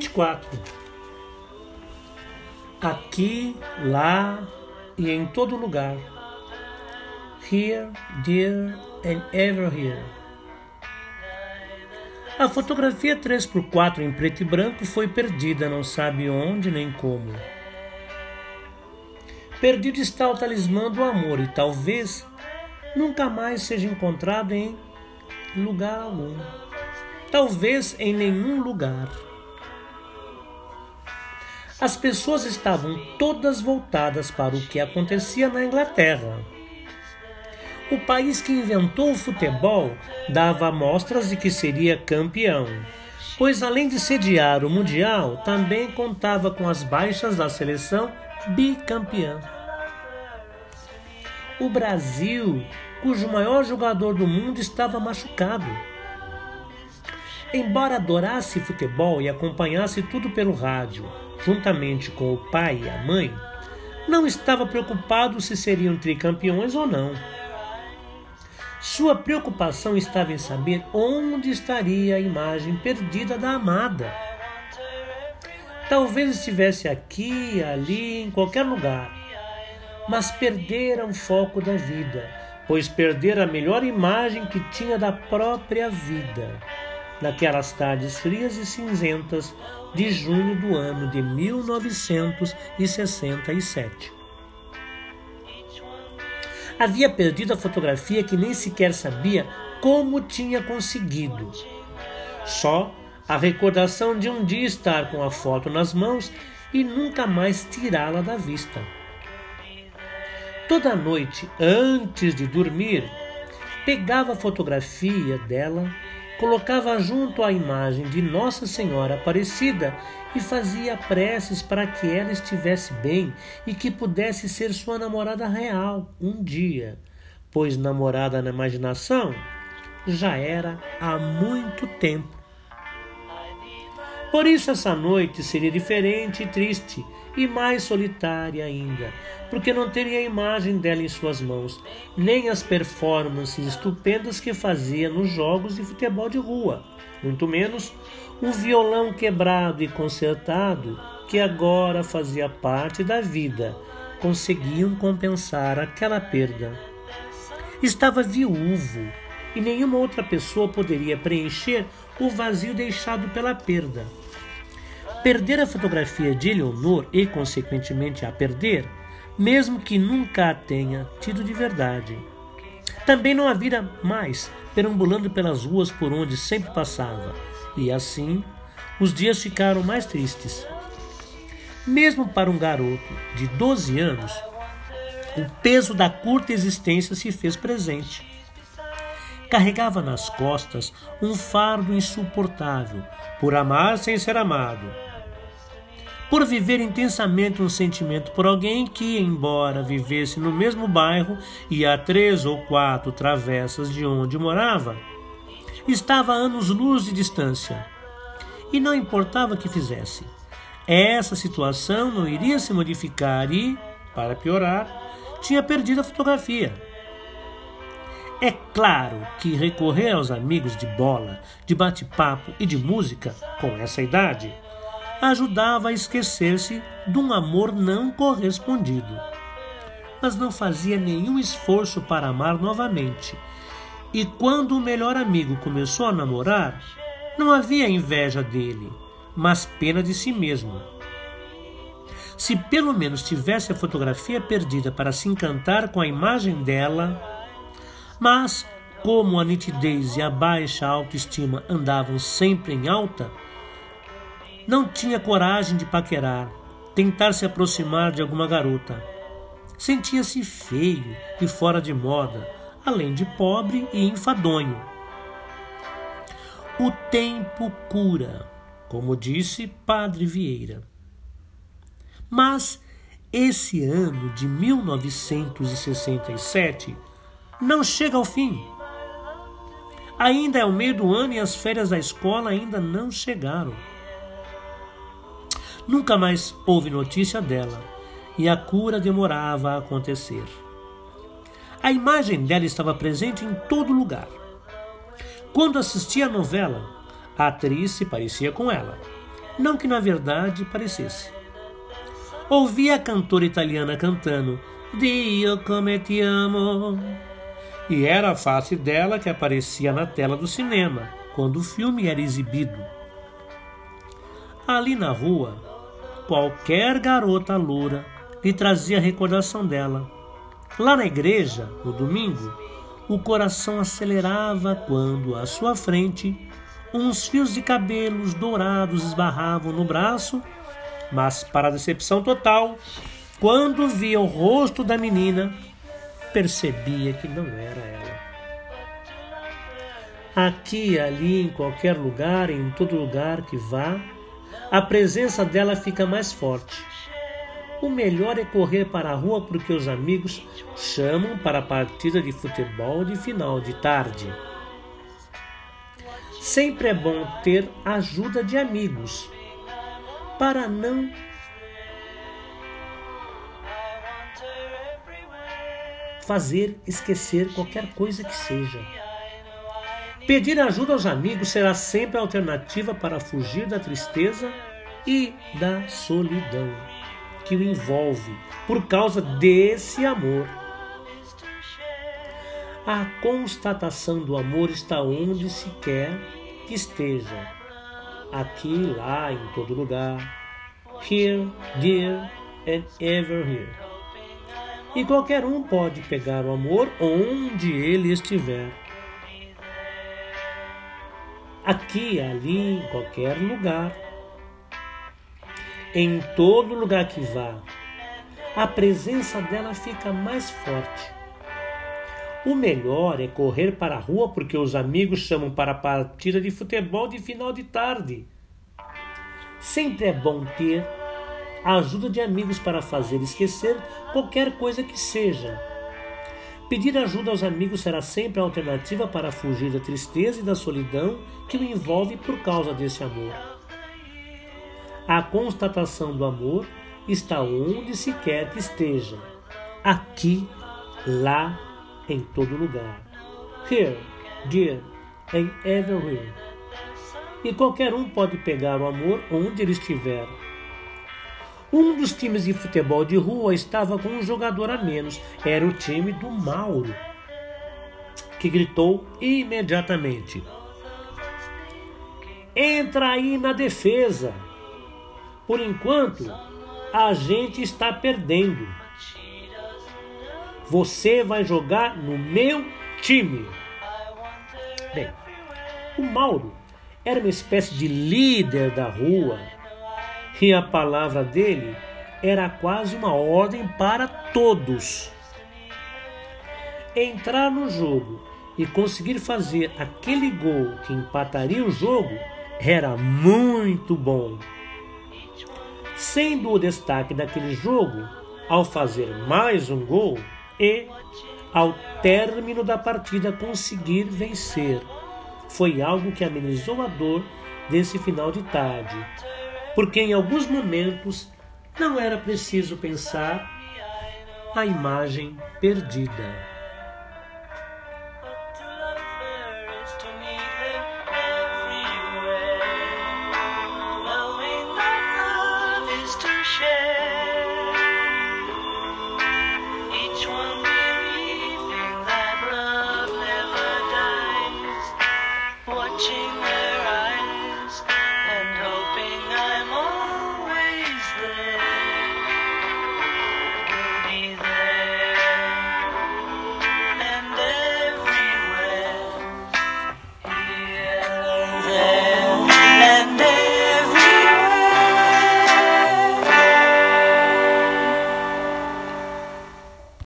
24. Aqui, lá e em todo lugar. Here, there and ever here. A fotografia 3x4 em preto e branco foi perdida, não sabe onde nem como. Perdido está o talismã do amor e talvez nunca mais seja encontrado em lugar algum. Talvez em nenhum lugar. As pessoas estavam todas voltadas para o que acontecia na Inglaterra. O país que inventou o futebol dava amostras de que seria campeão, pois além de sediar o Mundial, também contava com as baixas da seleção bicampeã. O Brasil, cujo maior jogador do mundo estava machucado. Embora adorasse futebol e acompanhasse tudo pelo rádio, juntamente com o pai e a mãe, não estava preocupado se seriam tricampeões ou não. Sua preocupação estava em saber onde estaria a imagem perdida da amada. Talvez estivesse aqui, ali, em qualquer lugar, mas perdera o foco da vida, pois perdera a melhor imagem que tinha da própria vida, naquelas tardes frias e cinzentas de junho do ano de 1967 havia perdido a fotografia que nem sequer sabia como tinha conseguido. Só a recordação de um dia estar com a foto nas mãos e nunca mais tirá-la da vista. Toda noite, antes de dormir, pegava a fotografia dela colocava junto à imagem de Nossa Senhora Aparecida e fazia preces para que ela estivesse bem e que pudesse ser sua namorada real um dia, pois namorada na imaginação já era há muito tempo. Por isso essa noite seria diferente e triste e mais solitária ainda, porque não teria a imagem dela em suas mãos, nem as performances estupendas que fazia nos jogos de futebol de rua, muito menos o violão quebrado e consertado que agora fazia parte da vida, conseguiam compensar aquela perda. Estava viúvo e nenhuma outra pessoa poderia preencher o vazio deixado pela perda. Perder a fotografia de Eleonor e, consequentemente, a perder, mesmo que nunca a tenha tido de verdade. Também não a vira mais perambulando pelas ruas por onde sempre passava, e assim os dias ficaram mais tristes. Mesmo para um garoto de 12 anos, o peso da curta existência se fez presente. Carregava nas costas um fardo insuportável por amar sem ser amado por viver intensamente um sentimento por alguém que, embora vivesse no mesmo bairro e a três ou quatro travessas de onde morava, estava a anos-luz de distância. E não importava que fizesse. Essa situação não iria se modificar e, para piorar, tinha perdido a fotografia. É claro que recorrer aos amigos de bola, de bate-papo e de música com essa idade ajudava a esquecer-se de um amor não correspondido. Mas não fazia nenhum esforço para amar novamente. E quando o melhor amigo começou a namorar, não havia inveja dele, mas pena de si mesmo. Se pelo menos tivesse a fotografia perdida para se encantar com a imagem dela, mas como a nitidez e a baixa autoestima andavam sempre em alta, não tinha coragem de paquerar, tentar se aproximar de alguma garota. Sentia-se feio e fora de moda, além de pobre e enfadonho. O tempo cura, como disse Padre Vieira. Mas esse ano de 1967 não chega ao fim. Ainda é o meio do ano e as férias da escola ainda não chegaram. Nunca mais houve notícia dela e a cura demorava a acontecer. A imagem dela estava presente em todo lugar. Quando assistia a novela, a atriz se parecia com ela. não que na verdade parecesse. Ouvi a cantora italiana cantando Dio come ti amo. E era a face dela que aparecia na tela do cinema, quando o filme era exibido. Ali na rua, qualquer garota loura lhe trazia recordação dela. Lá na igreja, no domingo, o coração acelerava quando, à sua frente, uns fios de cabelos dourados esbarravam no braço, mas, para decepção total, quando via o rosto da menina, percebia que não era ela. Aqui, ali, em qualquer lugar, em todo lugar que vá, a presença dela fica mais forte. O melhor é correr para a rua porque os amigos chamam para a partida de futebol de final de tarde. Sempre é bom ter ajuda de amigos para não fazer esquecer qualquer coisa que seja. Pedir ajuda aos amigos será sempre a alternativa para fugir da tristeza e da solidão que o envolve por causa desse amor. A constatação do amor está onde se quer que esteja, aqui, lá, em todo lugar, here, there and ever here. E qualquer um pode pegar o amor onde ele estiver aqui, ali, em qualquer lugar, em todo lugar que vá, a presença dela fica mais forte. O melhor é correr para a rua porque os amigos chamam para a partida de futebol de final de tarde. Sempre é bom ter a ajuda de amigos para fazer esquecer qualquer coisa que seja Pedir ajuda aos amigos será sempre a alternativa para fugir da tristeza e da solidão que o envolve por causa desse amor. A constatação do amor está onde se quer que esteja, aqui, lá, em todo lugar. Here, there, and everywhere. E qualquer um pode pegar o amor onde ele estiver um dos times de futebol de rua estava com um jogador a menos. Era o time do Mauro, que gritou imediatamente: Entra aí na defesa. Por enquanto, a gente está perdendo. Você vai jogar no meu time. Bem, o Mauro era uma espécie de líder da rua e a palavra dele era quase uma ordem para todos. Entrar no jogo e conseguir fazer aquele gol que empataria o jogo era muito bom. Sendo o destaque daquele jogo ao fazer mais um gol e, ao término da partida, conseguir vencer. Foi algo que amenizou a dor desse final de tarde porque em alguns momentos não era preciso pensar a imagem perdida.